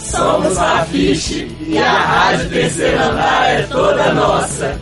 Somos a Fiche e a Rádio Terceiro Andar é toda nossa.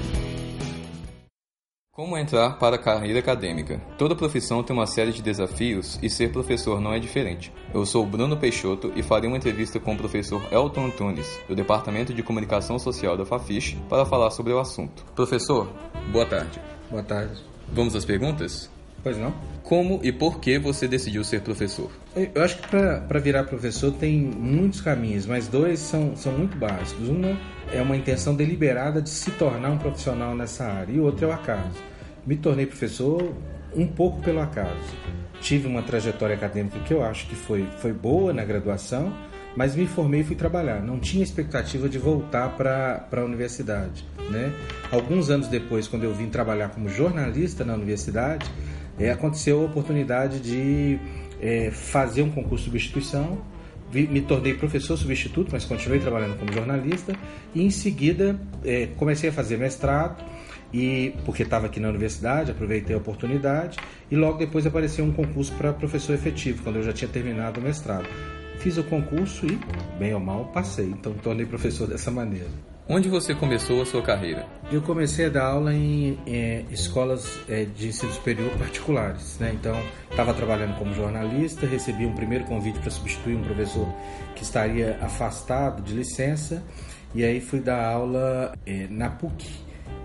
Como entrar para a carreira acadêmica? Toda profissão tem uma série de desafios e ser professor não é diferente. Eu sou Bruno Peixoto e farei uma entrevista com o professor Elton Antunes, do Departamento de Comunicação Social da Fafiche, para falar sobre o assunto. Professor, boa tarde. Boa tarde. Vamos às perguntas? Pois não? Como e por que você decidiu ser professor? Eu acho que para virar professor tem muitos caminhos, mas dois são, são muito básicos. Uma é uma intenção deliberada de se tornar um profissional nessa área, e outra é o acaso. Me tornei professor um pouco pelo acaso. Tive uma trajetória acadêmica que eu acho que foi, foi boa na graduação, mas me formei e fui trabalhar. Não tinha expectativa de voltar para a universidade. Né? Alguns anos depois, quando eu vim trabalhar como jornalista na universidade, é, aconteceu a oportunidade de é, fazer um concurso de substituição. Me tornei professor substituto, mas continuei trabalhando como jornalista. E em seguida é, comecei a fazer mestrado, e porque estava aqui na universidade, aproveitei a oportunidade. E logo depois apareceu um concurso para professor efetivo, quando eu já tinha terminado o mestrado. Fiz o concurso e, bem ou mal, passei. Então, tornei professor dessa maneira. Onde você começou a sua carreira? Eu comecei a dar aula em eh, escolas eh, de ensino superior particulares, né? Então, estava trabalhando como jornalista, recebi um primeiro convite para substituir um professor que estaria afastado de licença, e aí fui dar aula eh, na PUC,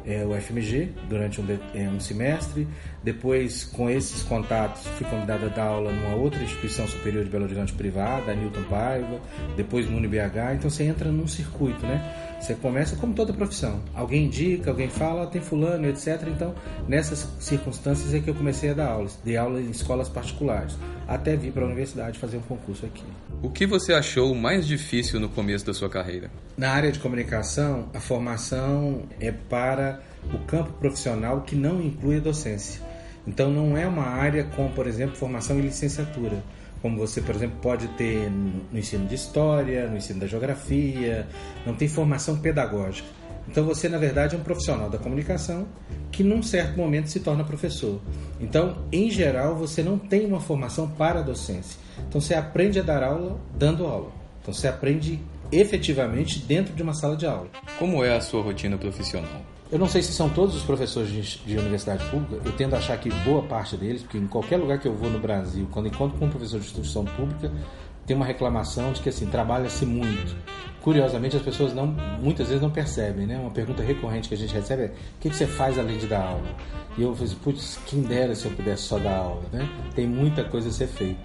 eh, o FMG, durante um, de- eh, um semestre. Depois, com esses contatos, fui convidado a dar aula numa outra instituição superior de Belo Horizonte privada, a Newton Paiva, depois no UniBH. Então, você entra num circuito, né? Você começa como toda profissão. Alguém indica, alguém fala, "Ah, tem fulano, etc. Então, nessas circunstâncias é que eu comecei a dar aulas. Dei aula em escolas particulares, até vir para a universidade fazer um concurso aqui. O que você achou mais difícil no começo da sua carreira? Na área de comunicação, a formação é para o campo profissional que não inclui a docência. Então, não é uma área com, por exemplo, formação em licenciatura. Como você, por exemplo, pode ter no no ensino de história, no ensino da geografia, não tem formação pedagógica. Então, você, na verdade, é um profissional da comunicação que, num certo momento, se torna professor. Então, em geral, você não tem uma formação para a docência. Então, você aprende a dar aula dando aula. Então, você aprende efetivamente dentro de uma sala de aula. Como é a sua rotina profissional? Eu não sei se são todos os professores de, de universidade pública, eu tendo a achar que boa parte deles, porque em qualquer lugar que eu vou no Brasil, quando encontro com um professor de instituição pública, tem uma reclamação de que assim, trabalha-se muito. Curiosamente, as pessoas não, muitas vezes não percebem, né? Uma pergunta recorrente que a gente recebe é: o que, você faz além de dar aula? E eu falei, putz, quem dera se eu pudesse só dar aula, né? Tem muita coisa a ser feita.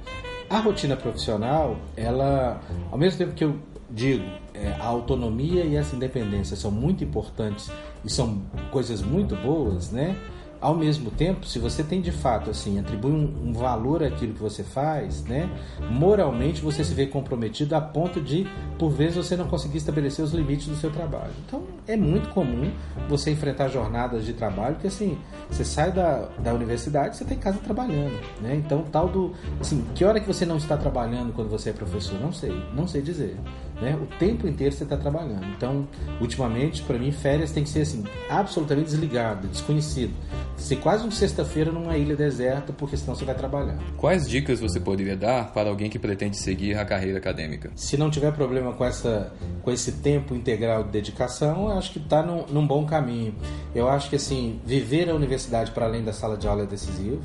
A rotina profissional, ela, ao mesmo tempo que eu digo, é, a autonomia e essa independência são muito importantes e são coisas muito boas, né? Ao mesmo tempo, se você tem de fato assim, atribui um, um valor àquilo que você faz, né? Moralmente você se vê comprometido a ponto de, por vezes, você não conseguir estabelecer os limites do seu trabalho. Então, é muito comum você enfrentar jornadas de trabalho que assim, você sai da, da universidade, você está em casa trabalhando, né? Então, tal do, assim, que hora que você não está trabalhando quando você é professor? Não sei, não sei dizer. Né? O tempo inteiro você está trabalhando. Então, ultimamente, para mim, férias tem que ser assim, absolutamente desligado, desconhecido. Ser quase um sexta-feira numa ilha deserta, porque senão você vai trabalhar. Quais dicas você poderia dar para alguém que pretende seguir a carreira acadêmica? Se não tiver problema com, essa, com esse tempo integral de dedicação, eu acho que está num, num bom caminho. Eu acho que assim, viver a universidade para além da sala de aula é decisivo.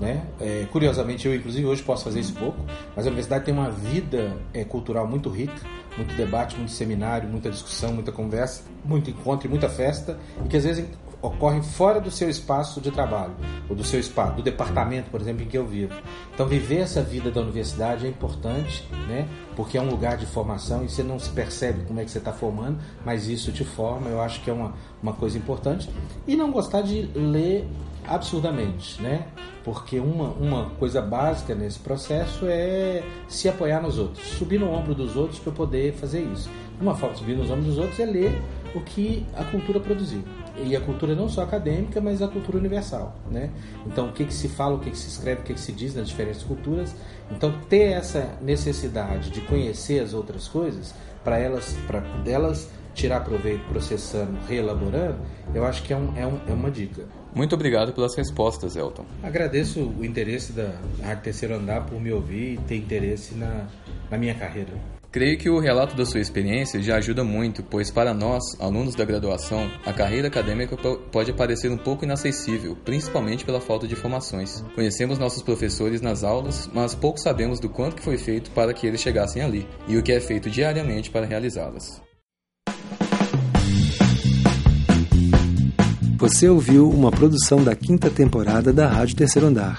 Né? É, curiosamente, eu inclusive hoje posso fazer isso pouco, mas a universidade tem uma vida é, cultural muito rica, muito debate, muito seminário, muita discussão, muita conversa, muito encontro e muita festa, e que às vezes ocorrem fora do seu espaço de trabalho, ou do seu espaço, do departamento, por exemplo, em que eu vivo. Então, viver essa vida da universidade é importante, né? porque é um lugar de formação e você não se percebe como é que você está formando, mas isso te forma, eu acho que é uma, uma coisa importante. E não gostar de ler absurdamente, né? Porque uma, uma coisa básica nesse processo é se apoiar nos outros, subir no ombro dos outros para poder fazer isso. Uma forma de subir nos ombros dos outros é ler o que a cultura produziu. E a cultura não só acadêmica, mas a cultura universal, né? Então, o que, que se fala, o que, que se escreve, o que, que se diz nas diferentes culturas. Então, ter essa necessidade de conhecer as outras coisas, para elas, para delas tirar proveito processando, reelaborando, eu acho que é, um, é, um, é uma dica. Muito obrigado pelas respostas, Elton. Agradeço o interesse da Rádio Terceiro Andar por me ouvir e ter interesse na, na minha carreira. Creio que o relato da sua experiência já ajuda muito, pois para nós, alunos da graduação, a carreira acadêmica pode parecer um pouco inacessível, principalmente pela falta de informações. Conhecemos nossos professores nas aulas, mas pouco sabemos do quanto que foi feito para que eles chegassem ali e o que é feito diariamente para realizá-las. Você ouviu uma produção da quinta temporada da Rádio Terceiro Andar.